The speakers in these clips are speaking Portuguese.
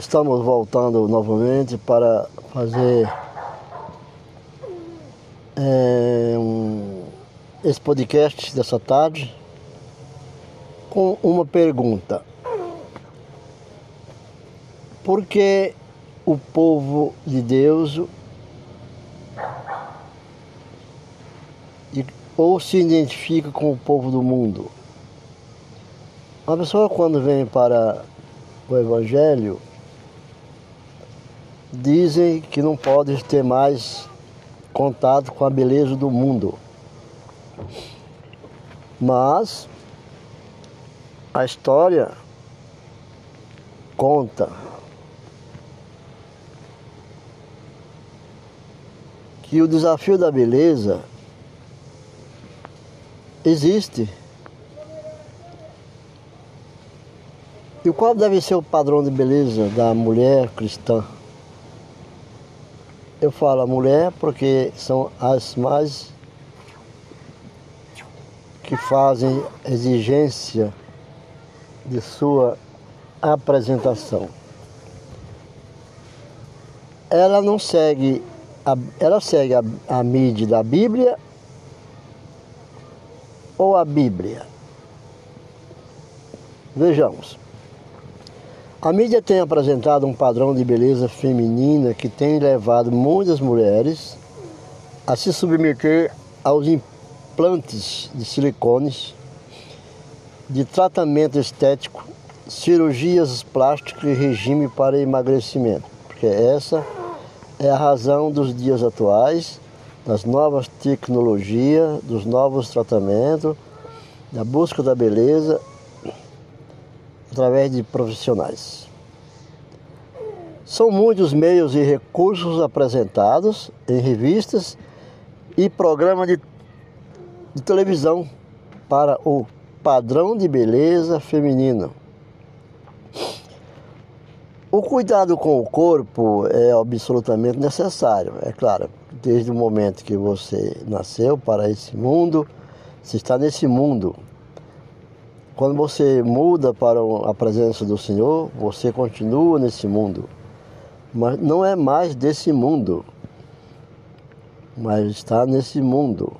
Estamos voltando novamente para fazer é, um, esse podcast dessa tarde com uma pergunta. Por que o povo de Deus ou se identifica com o povo do mundo? Uma pessoa quando vem para o Evangelho dizem que não pode ter mais contato com a beleza do mundo. Mas a história conta que o desafio da beleza existe. E qual deve ser o padrão de beleza da mulher cristã? Eu falo mulher porque são as mais que fazem exigência de sua apresentação. Ela não segue, a, ela segue a, a mídia da Bíblia ou a Bíblia? Vejamos. A mídia tem apresentado um padrão de beleza feminina que tem levado muitas mulheres a se submeter aos implantes de silicones, de tratamento estético, cirurgias plásticas e regime para emagrecimento, porque essa é a razão dos dias atuais, das novas tecnologias, dos novos tratamentos, da busca da beleza através de profissionais. São muitos meios e recursos apresentados em revistas e programas de, de televisão para o padrão de beleza feminino. O cuidado com o corpo é absolutamente necessário, é claro. Desde o momento que você nasceu para esse mundo, você está nesse mundo, quando você muda para a presença do Senhor, você continua nesse mundo, mas não é mais desse mundo, mas está nesse mundo.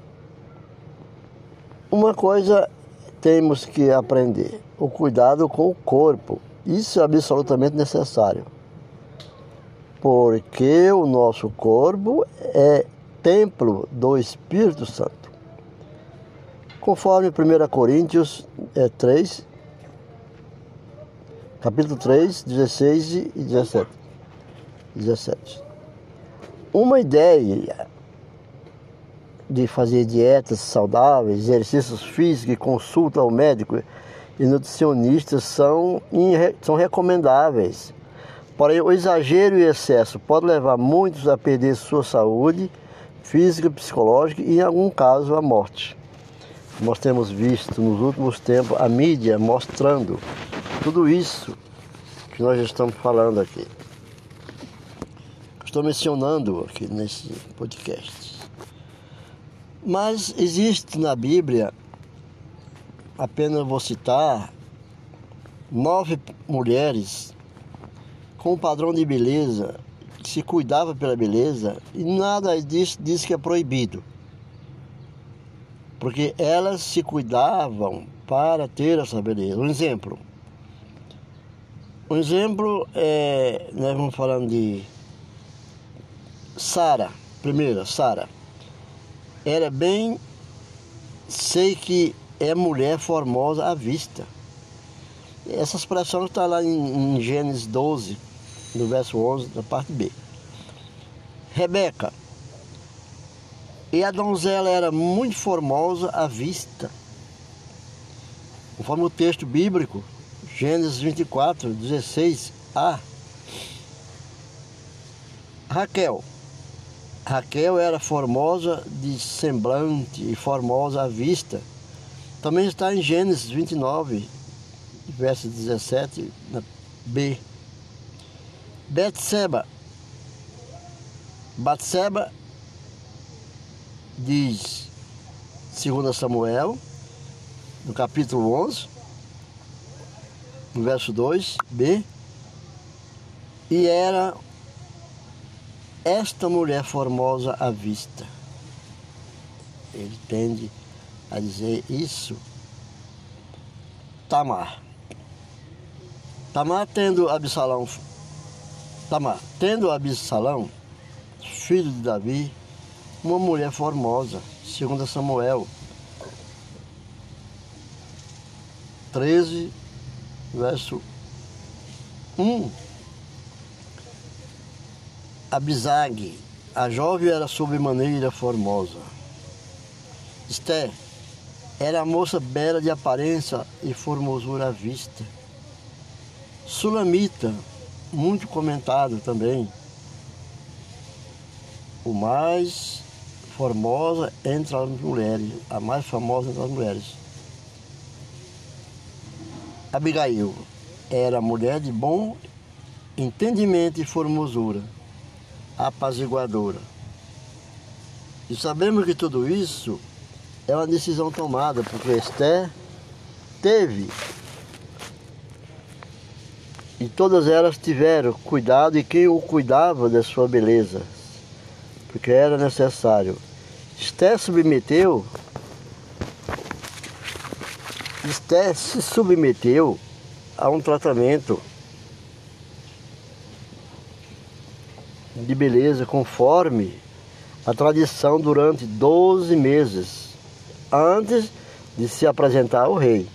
Uma coisa temos que aprender: o cuidado com o corpo. Isso é absolutamente necessário. Porque o nosso corpo é templo do Espírito Santo. Conforme 1 Coríntios é, 3, capítulo 3, 16 e 17. 17. Uma ideia de fazer dietas saudáveis, exercícios físicos e consulta ao médico e nutricionistas são, são recomendáveis. Porém, o exagero e excesso pode levar muitos a perder sua saúde física, psicológica e, em algum caso, a morte nós temos visto nos últimos tempos a mídia mostrando tudo isso que nós estamos falando aqui. Estou mencionando aqui nesse podcast. Mas existe na Bíblia, apenas vou citar, nove mulheres com um padrão de beleza, que se cuidava pela beleza, e nada disso diz que é proibido porque elas se cuidavam para ter essa beleza. Um exemplo. Um exemplo é, nós vamos falando de Sara, primeira, Sara. Era bem, sei que é mulher formosa à vista. Essa expressão está lá em, em Gênesis 12, no verso 11, da parte B. Rebeca, e a donzela era muito formosa à vista. Conforme o texto bíblico, Gênesis 24, 16a. Raquel. Raquel era formosa de semblante e formosa à vista. Também está em Gênesis 29, verso 17, na B. Betseba. Batseba diz 2 Samuel, no capítulo 11, no verso 2, B. E era esta mulher formosa à vista. Ele tende a dizer isso. Tamar. Tamar tendo Absalão. Tamar, tendo Absalão, filho de Davi, uma mulher formosa, segundo Samuel 13, verso 1. Abisag, a jovem era sobremaneira formosa. Esté era a moça bela de aparência e formosura à vista. Sulamita, muito comentado também. O mais formosa entre as mulheres, a mais famosa entre as mulheres. Abigail era mulher de bom entendimento e formosura apaziguadora. E sabemos que tudo isso é uma decisão tomada, porque Esther teve e todas elas tiveram cuidado e quem o cuidava da sua beleza, porque era necessário. Esther submeteu, Esther se submeteu a um tratamento de beleza conforme a tradição durante 12 meses antes de se apresentar ao rei.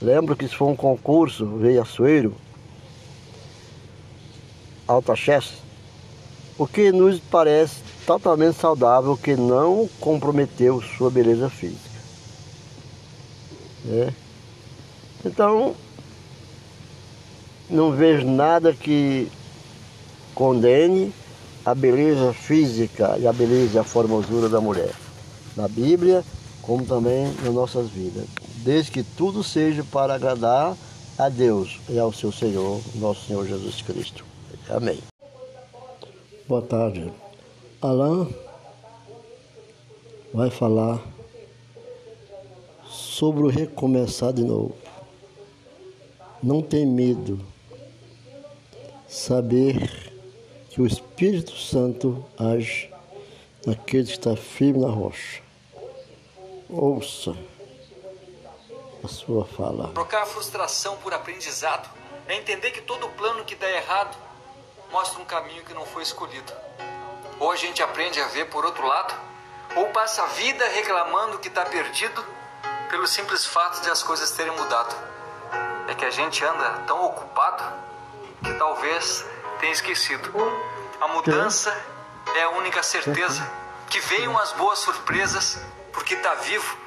Lembro que isso foi um concurso, rei Açoeiro, Alta Chess, o que nos parece totalmente saudável, que não comprometeu sua beleza física. Né? Então, não vejo nada que condene a beleza física e a beleza e a formosura da mulher, na Bíblia, como também nas nossas vidas, desde que tudo seja para agradar a Deus e ao seu Senhor, nosso Senhor Jesus Cristo. Amém. Boa tarde. Alain vai falar sobre o recomeçar de novo. Não tem medo. Saber que o Espírito Santo age naquele que está firme na rocha. Ouça a sua fala. Trocar a frustração por aprendizado é entender que todo plano que dá errado mostra um caminho que não foi escolhido. Ou a gente aprende a ver por outro lado, ou passa a vida reclamando que está perdido pelo simples fato de as coisas terem mudado. É que a gente anda tão ocupado que talvez tenha esquecido. A mudança é a única certeza. Que venham as boas surpresas, porque tá vivo,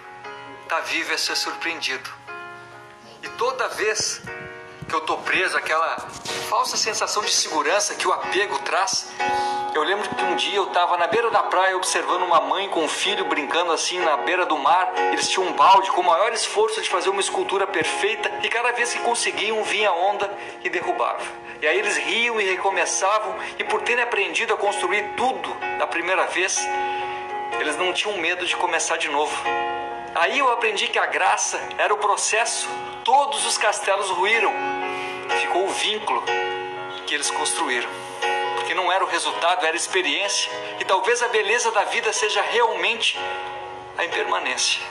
tá vivo é ser surpreendido. E toda vez que eu tô preso, aquela falsa sensação de segurança que o apego traz. Eu lembro que um dia eu estava na beira da praia observando uma mãe com um filho brincando assim na beira do mar. Eles tinham um balde com o maior esforço de fazer uma escultura perfeita e cada vez que conseguiam vinha a onda e derrubava. E aí eles riam e recomeçavam e por terem aprendido a construir tudo da primeira vez, eles não tinham medo de começar de novo. Aí eu aprendi que a graça era o processo. Todos os castelos ruíram. Ficou o vínculo que eles construíram. Porque não era o resultado, era a experiência. E talvez a beleza da vida seja realmente a impermanência.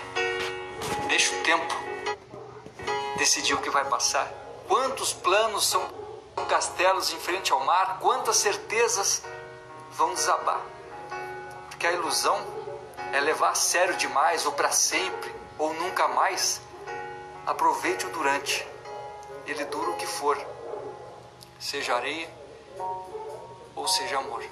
Deixa o tempo decidir o que vai passar. Quantos planos são castelos em frente ao mar? Quantas certezas vão desabar? Porque a ilusão é levar a sério demais, ou para sempre, ou nunca mais. Aproveite o durante. Ele dura o que for, seja areia ou seja amor.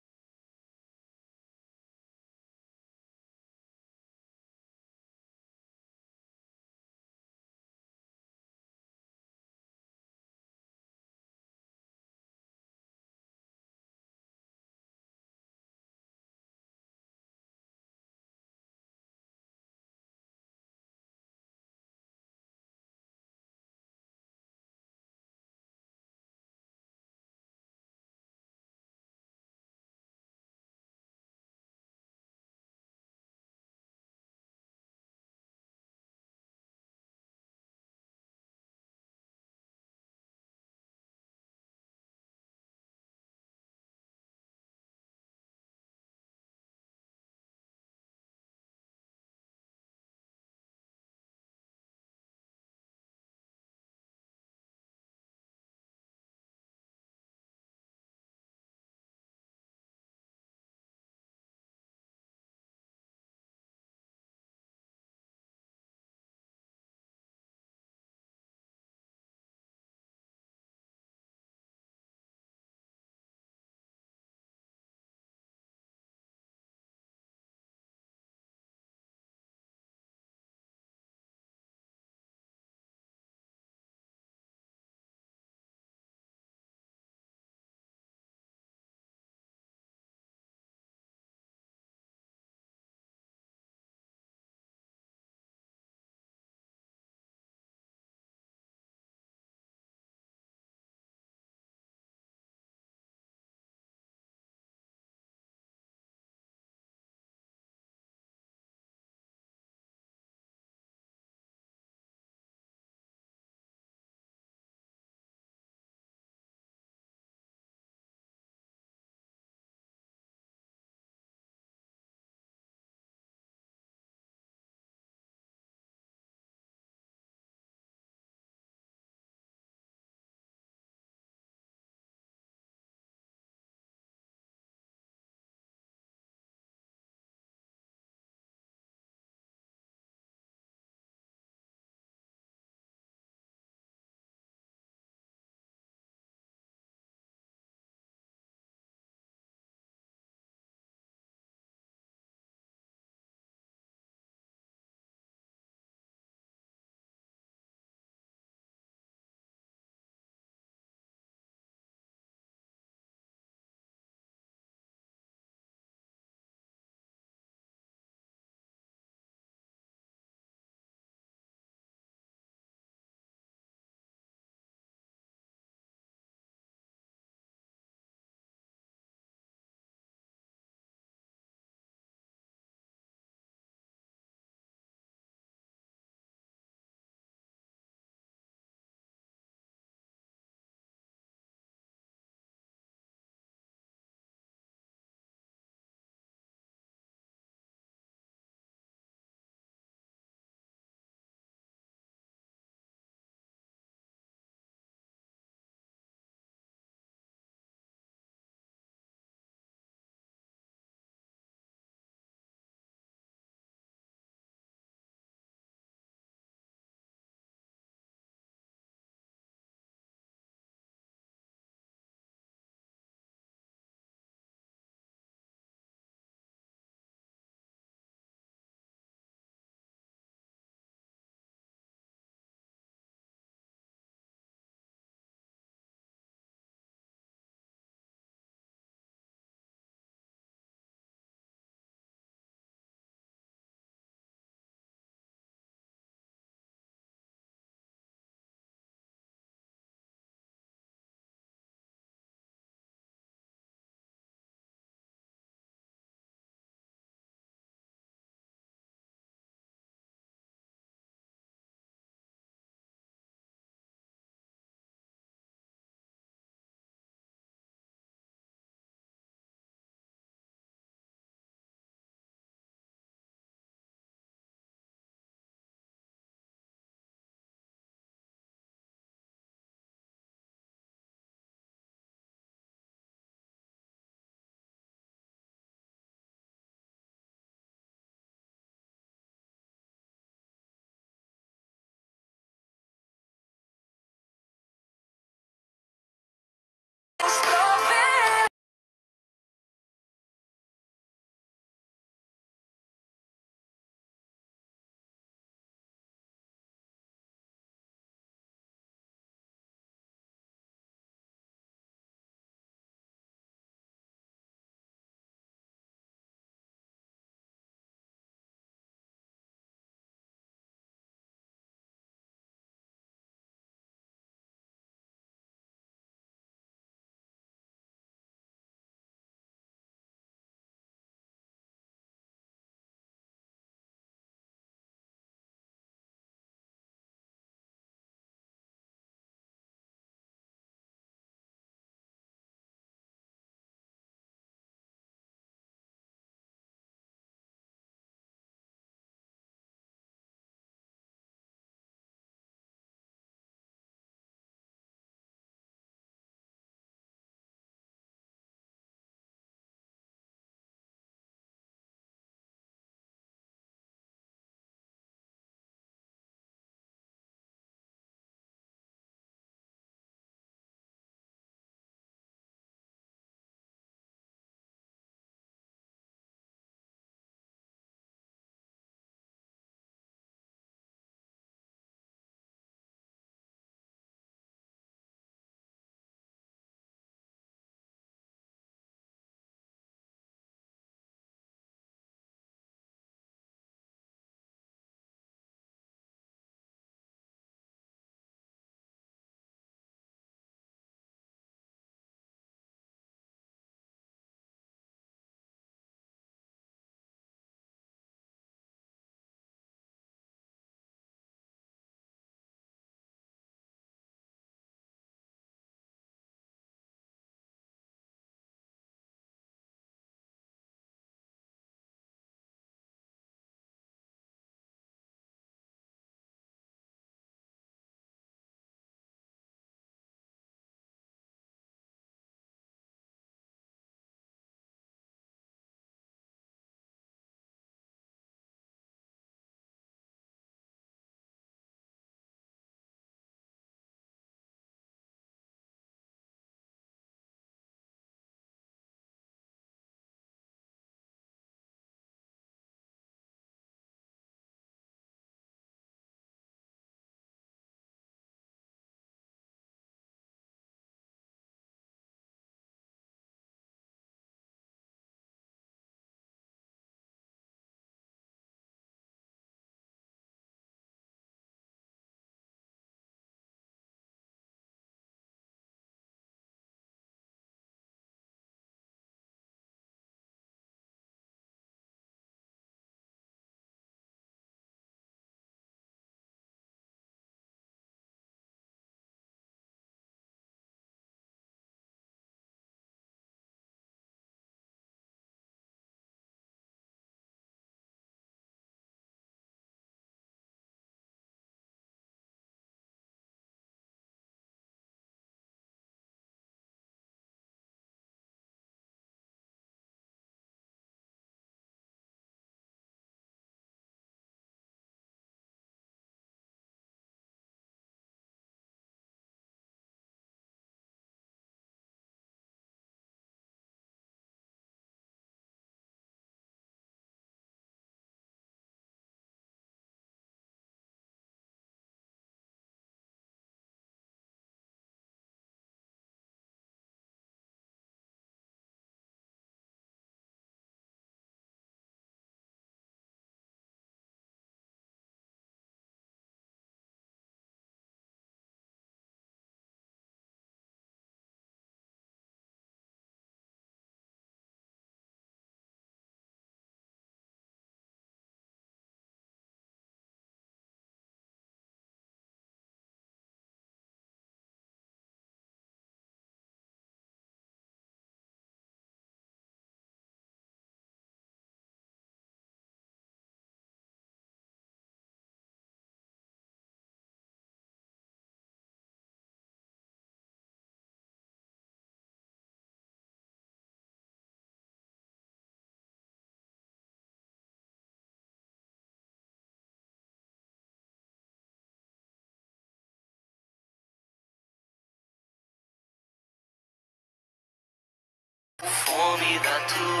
For me, that too.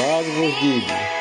Verdade vos digo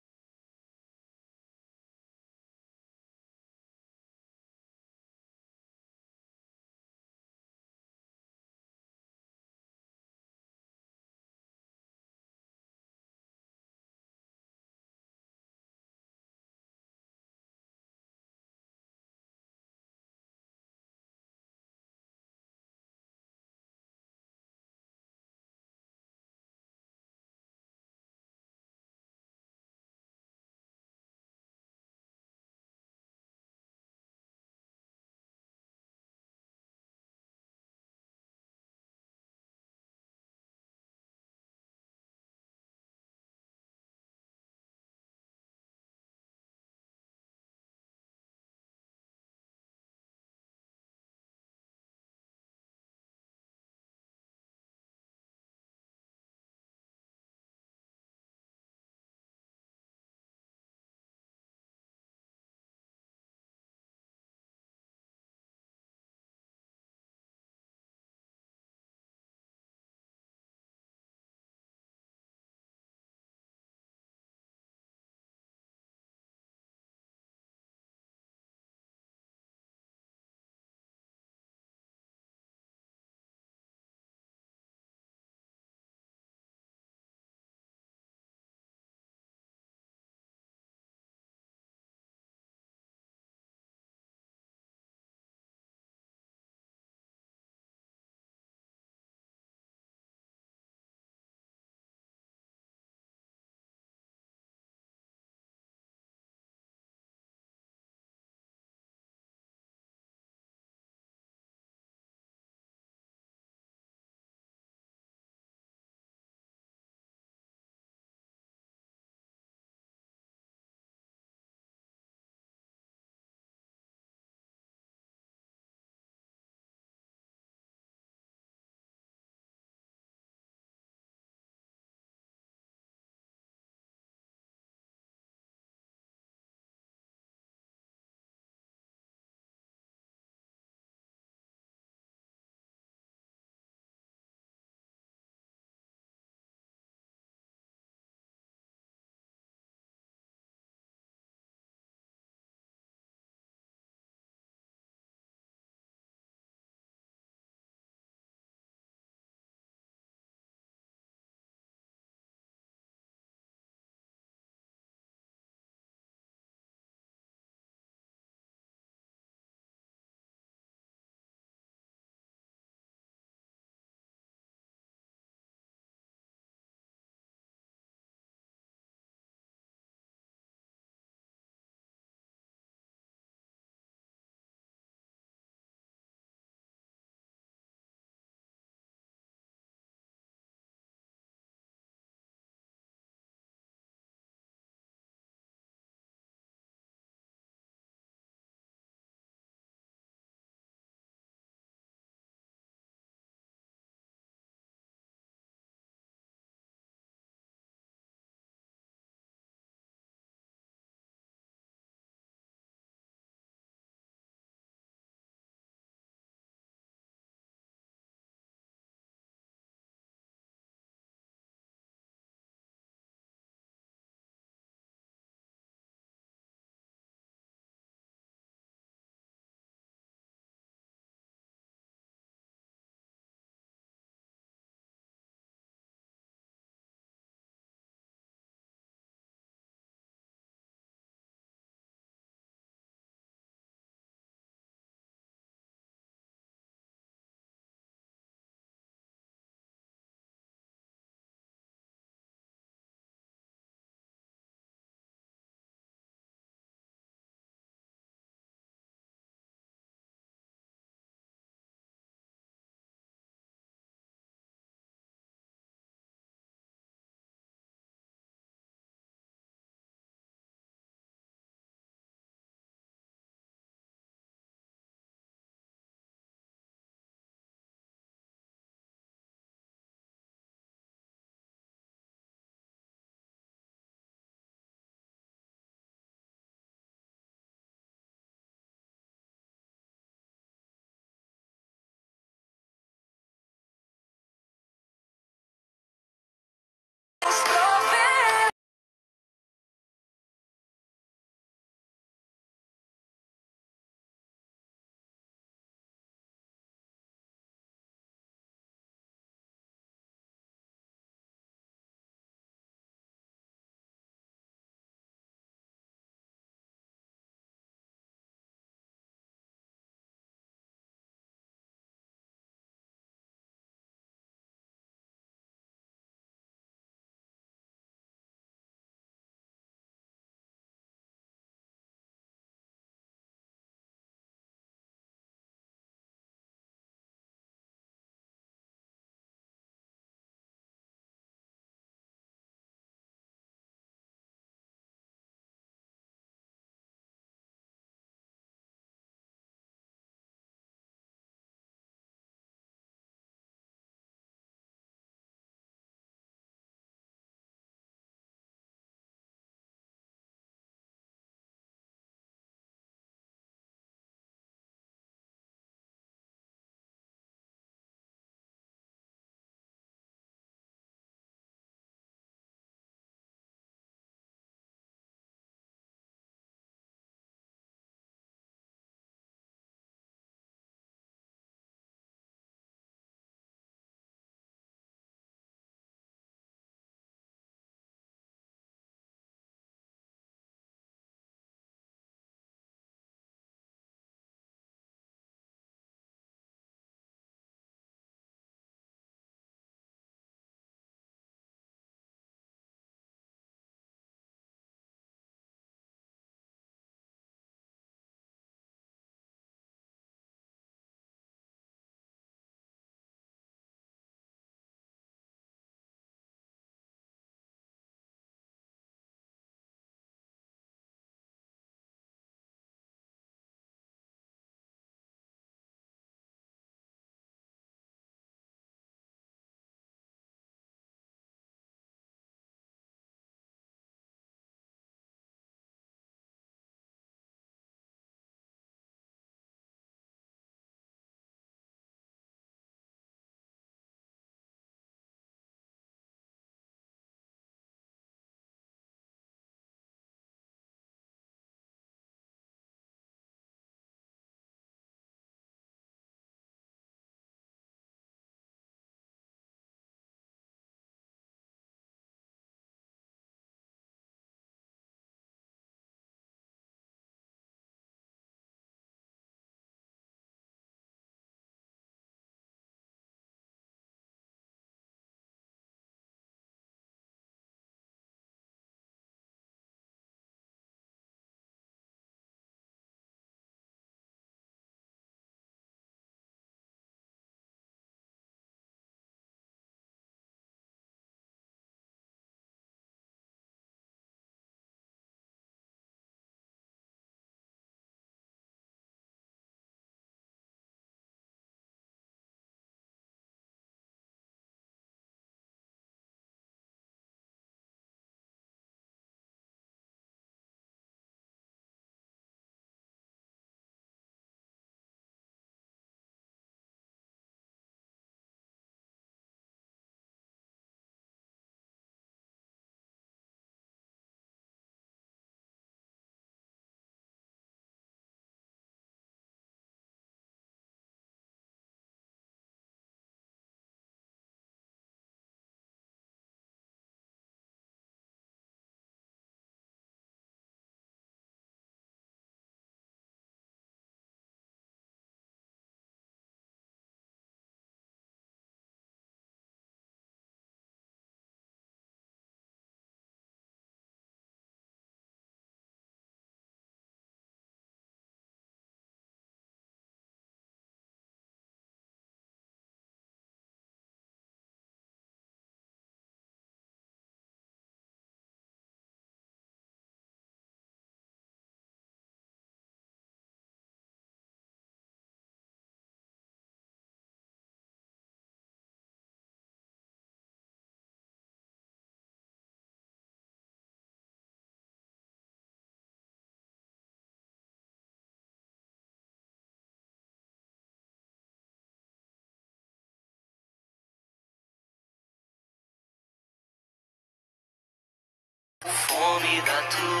me the truth.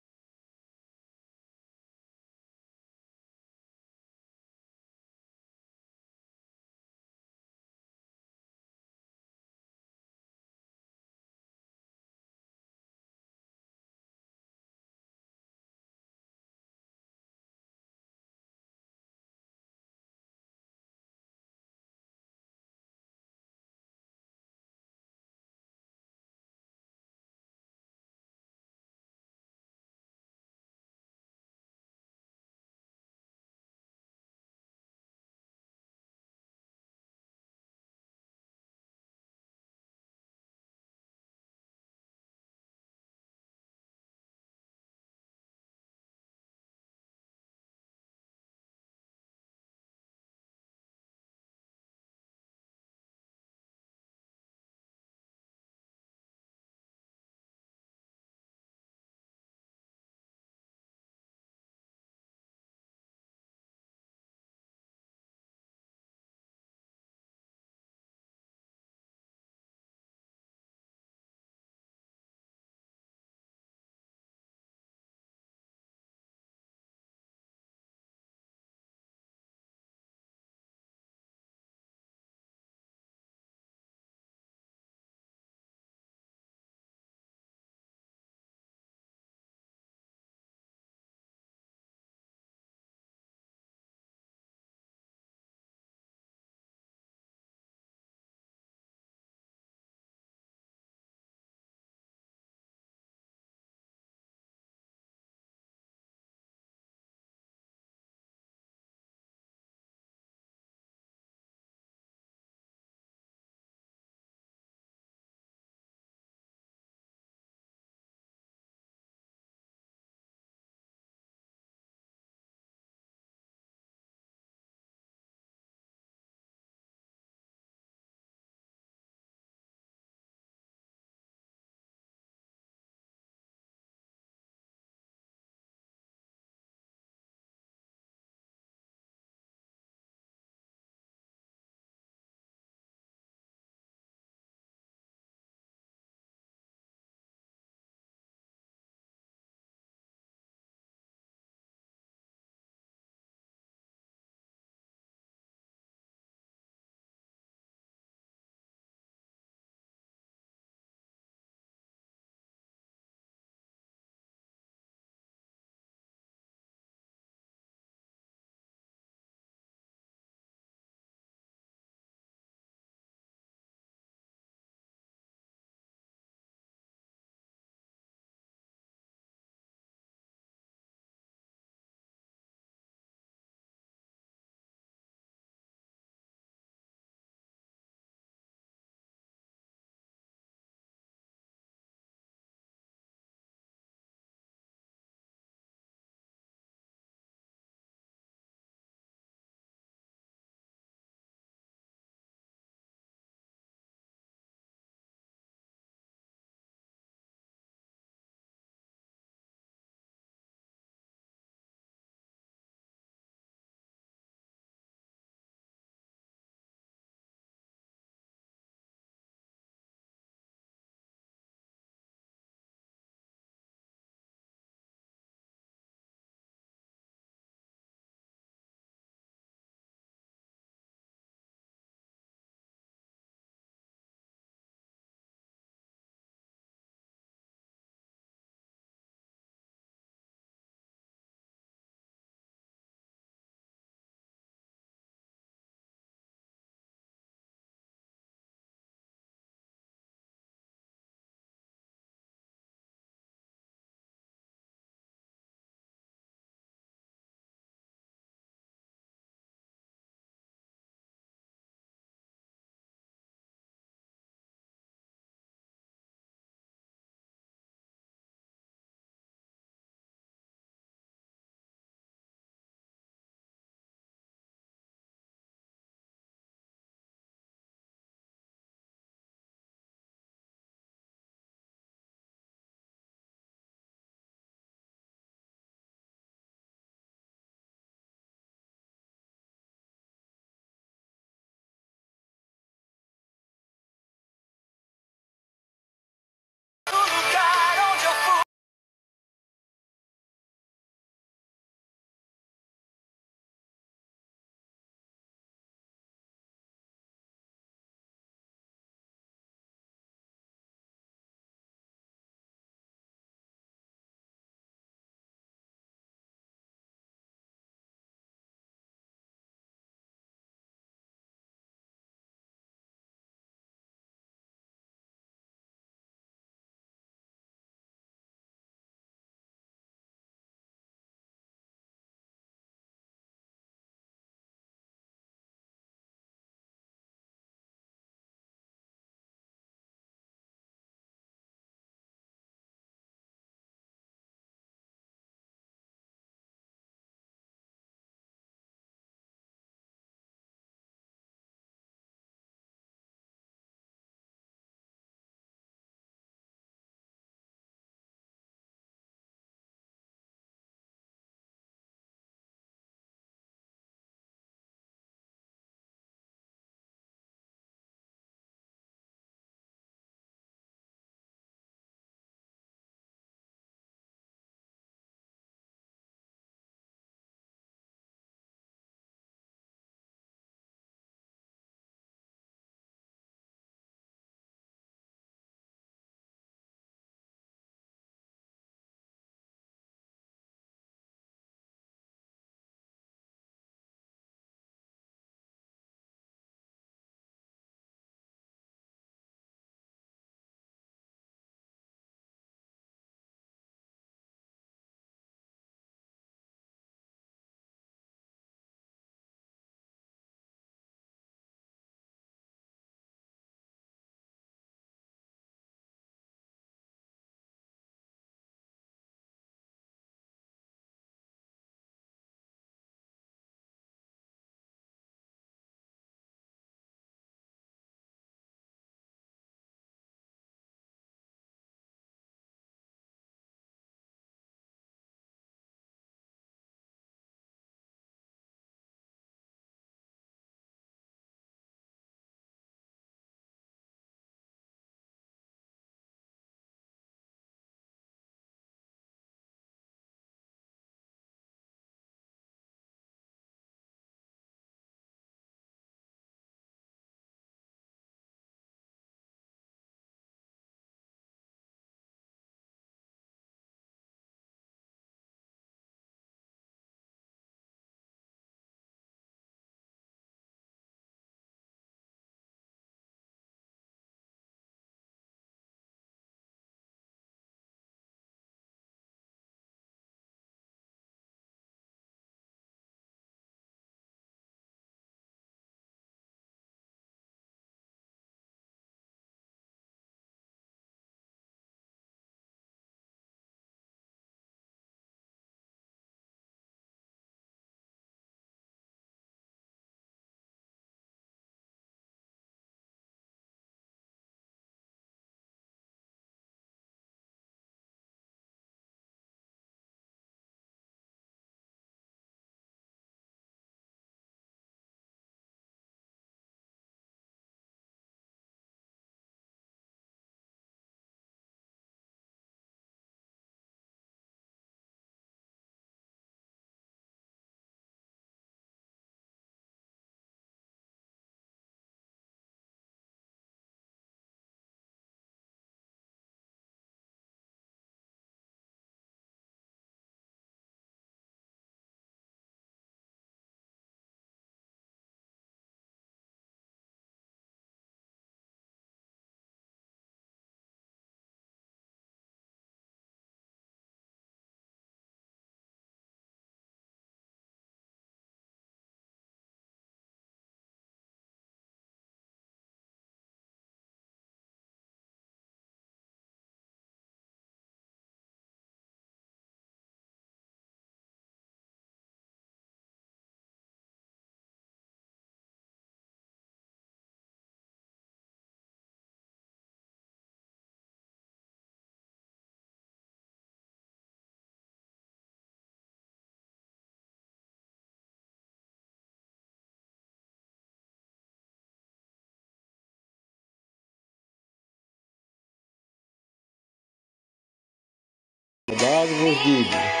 Verdade vos digo